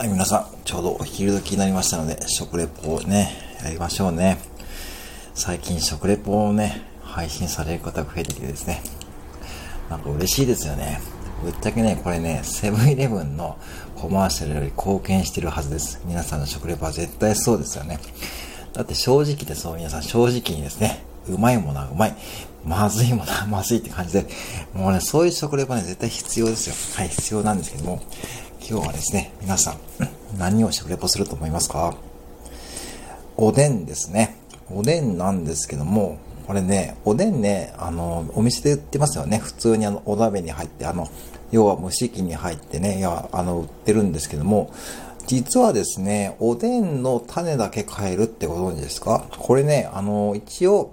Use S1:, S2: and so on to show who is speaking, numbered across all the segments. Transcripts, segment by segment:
S1: はい、皆さん、ちょうどお昼時になりましたので、食レポをね、やりましょうね。最近食レポをね、配信される方が増えてきてですね、なんか嬉しいですよね。ぶっちゃけね、これね、セブンイレブンのコマーシャルより貢献してるはずです。皆さんの食レポは絶対そうですよね。だって正直でそう、皆さん正直にですね、うまいものはうまい。まずいものはまずいって感じで、もうね、そういう食レポね、絶対必要ですよ。はい、必要なんですけども、今日はですね、皆さん、何を食レポすると思いますか？おでんですね。おでんなんですけども、これね、おでんね、あの、お店で売ってますよね。普通にあの、お鍋に入って、あの、要は蒸し器に入ってね、いや、あの、売ってるんですけども、実はですね、おでんの種だけ買えるってご存知ですか？これね、あの、一応、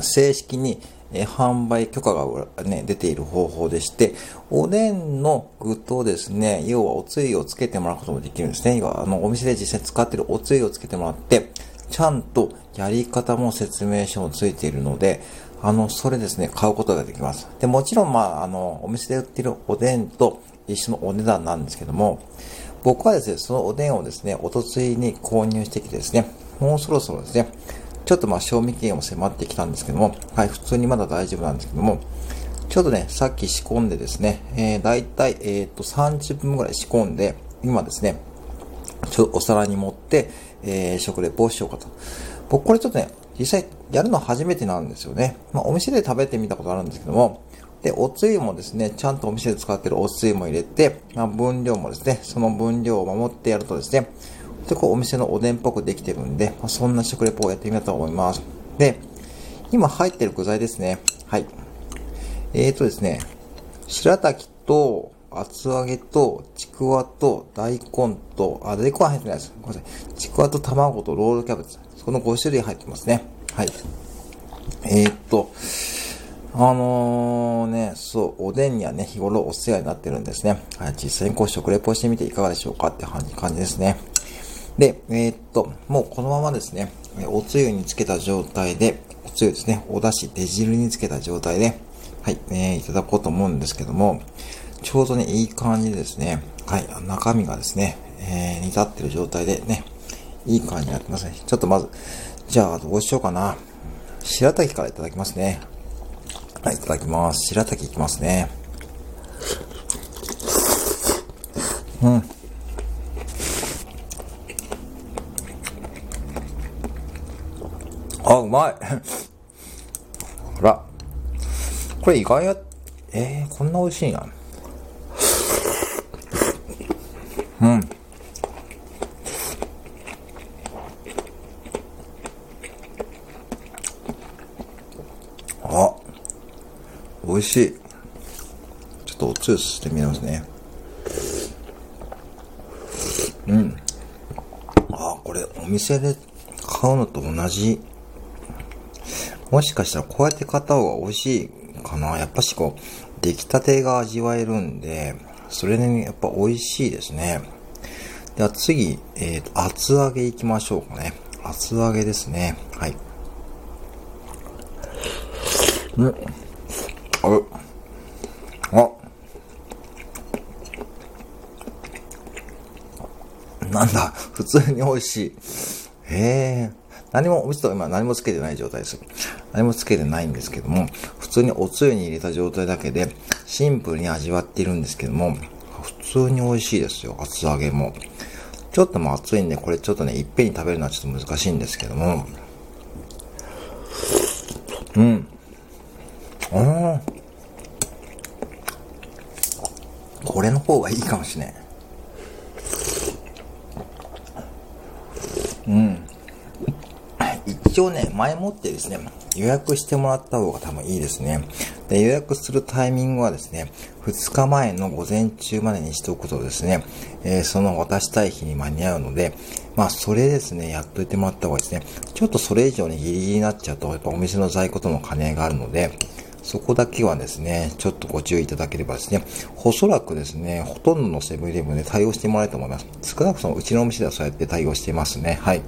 S1: 正式にえ販売許可が、ね、出ている方法でして、おでんの具とですね、要はおつゆをつけてもらうこともできるんですね。要は、あの、お店で実際使っているおつゆをつけてもらって、ちゃんとやり方も説明書もついているので、あの、それですね、買うことができます。で、もちろん、まあ、あの、お店で売っているおでんと一緒のお値段なんですけども、僕はですね、そのおでんをですね、おとついに購入してきてですね、もうそろそろですね、ちょっとまあ賞味期限も迫ってきたんですけども、はい、普通にまだ大丈夫なんですけども、ちょっとね、さっき仕込んでですね、えー、だいたい、えっ、ー、と、30分ぐらい仕込んで、今ですね、ちょっとお皿に盛って、えー、食レポをしようかと。僕これちょっとね、実際やるの初めてなんですよね。まあ、お店で食べてみたことあるんですけども、で、おつゆもですね、ちゃんとお店で使ってるおつゆも入れて、まあ、分量もですね、その分量を守ってやるとですね、で、こうお店のおでんっぽくできてるんで、まあ、そんな食レポをやってみようと思います。で、今入ってる具材ですね。はい。えーとですね、白滝と厚揚げとちくわと大根と、あ、大根は入ってないです。ごめんなさい。ちくわと卵とロールキャベツ。この5種類入ってますね。はい。えー、っと、あのー、ね、そう、おでんにはね、日頃お世話になってるんですね。はい、実際にこう食レポしてみていかがでしょうかって感じですね。で、えー、っと、もうこのままですね、おつゆにつけた状態で、おつゆですね、お出汁、出汁につけた状態で、はい、えー、いただこうと思うんですけども、ちょうどね、いい感じですね。はい、中身がですね、えー、煮立ってる状態でね、いい感じになってますね。ちょっとまず、じゃあどうしようかな。白滝からいただきますね。はい、いただきます。白滝いきますね。うん。うまいほら。これ意外や、えー、こんな美味しいな。うん。あ、美味しい。ちょっとおつゆしてみますね。うん。あ、これお店で買うのと同じもしかしたらこうやって買った方が美味しいかな。やっぱしこう、出来たてが味わえるんで、それでね、やっぱ美味しいですね。では次、えっ、ー、厚揚げいきましょうかね。厚揚げですね。はい。うん。あ、あ、なんだ、普通に美味しい。へえ。何も、うちと今何もつけてない状態です。何もつけてないんですけども、普通におつゆに入れた状態だけで、シンプルに味わっているんですけども、普通に美味しいですよ、厚揚げも。ちょっともう熱いんで、これちょっとね、いっぺんに食べるのはちょっと難しいんですけども、うん。うん。これの方がいいかもしれん。うん。一応ね、前もってですね、予約してもらった方が多分いいですね。で、予約するタイミングはですね、2日前の午前中までにしておくとですね、えー、その渡したい日に間に合うので、まあ、それですね、やっといてもらった方がですね。ちょっとそれ以上にギリギリになっちゃうと、やっぱお店の在庫との兼ね合いがあるので、そこだけはですね、ちょっとご注意いただければですね、おそらくですね、ほとんどのセブンイレブンで対応してもらえると思います。少なくともうちのお店ではそうやって対応していますね。はい。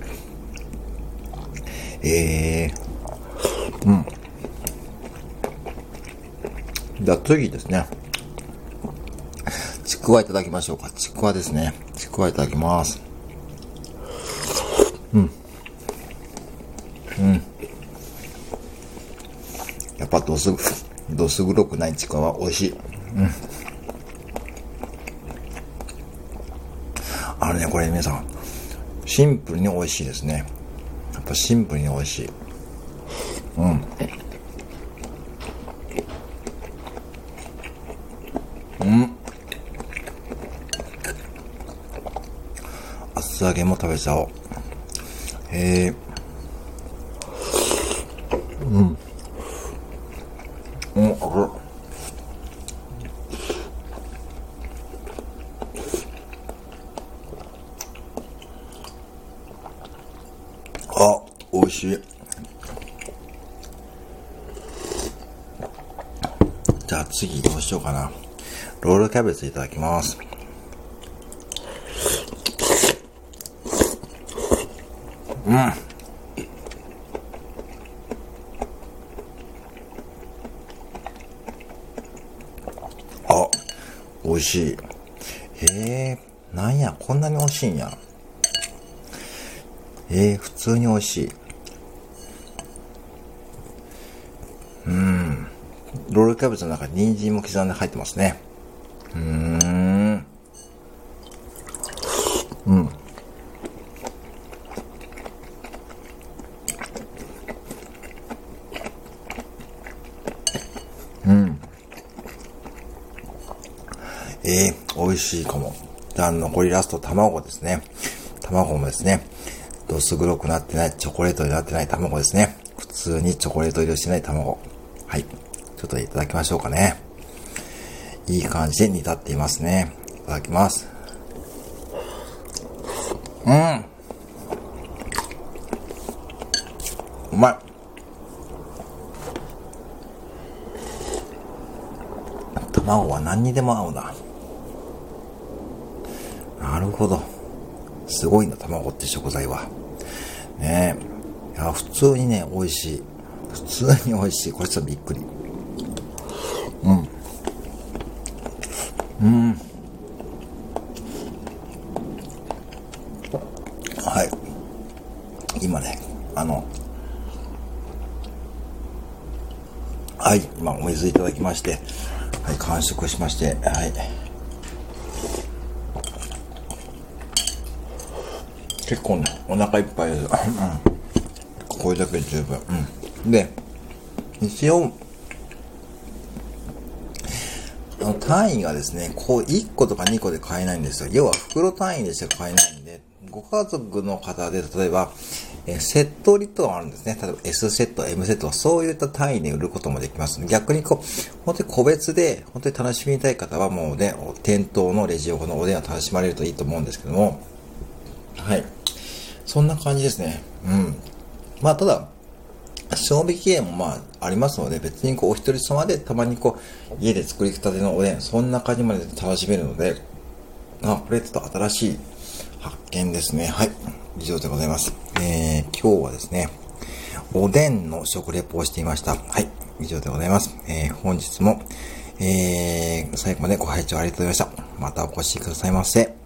S1: えー、うん。じゃあ次ですね。ちくわいただきましょうか。ちくわですね。ちくわいただきます。うん。うん。やっぱどす、どす黒くないちくわは美味しい。うん。あのね、これ皆さん、シンプルに美味しいですね。っぱシンプルに美味しい。うん。うん。厚揚げも食べちゃおう。へえ。うん、あれ。あ、美味しい。じゃあ次どうしようかな。ロールキャベツいただきます。うん。あ、美味しい。へえ、なんや、こんなに美味しいんや。えー、普通に美味しい。うん。ロールキャベツの中に人参も刻んで入ってますね。うーん。うん。うん。えー、美味しいかも。じゃあ、残りラスト卵ですね。卵もですね。どす黒くなってない、チョコレートになってない卵ですね。普通にチョコレート入りをしてない卵。はい。ちょっといただきましょうかね。いい感じで煮立っていますね。いただきます。うん。うまい。卵は何にでも合うな。なるほど。すごいな、卵って食材は。ねえ。いや、普通にね、美味しい。普通に美味しい。これちょっとびっくり。うん。うん。はい。今ね、あの、はい、今お水いただきまして、はい、完食しまして、はい。結構ね、お腹いっぱいです。うんこれだけで十分。うん。で、一応、あの単位がですね、こう1個とか2個で買えないんですよ。要は袋単位でしか買えないんで、ご家族の方で例えば、えセット売りとかあるんですね。例えば S セット、M セット、そういった単位で売ることもできます。逆にこう、本当に個別で、本当に楽しみたい方はもうね、店頭のレジ横のおでんを楽しまれるといいと思うんですけども、はい。そんな感じですね。うん。まあ、ただ、賞味期限もまあ、ありますので、別にこう、お一人様でたまにこう、家で作りたてのおでん、そんな感じまで楽しめるので、あ、これちょっと新しい発見ですね。はい。以上でございます。えー、今日はですね、おでんの食レポをしていました。はい。以上でございます。えー、本日も、えー、最後までご拝聴ありがとうございました。またお越しくださいませ。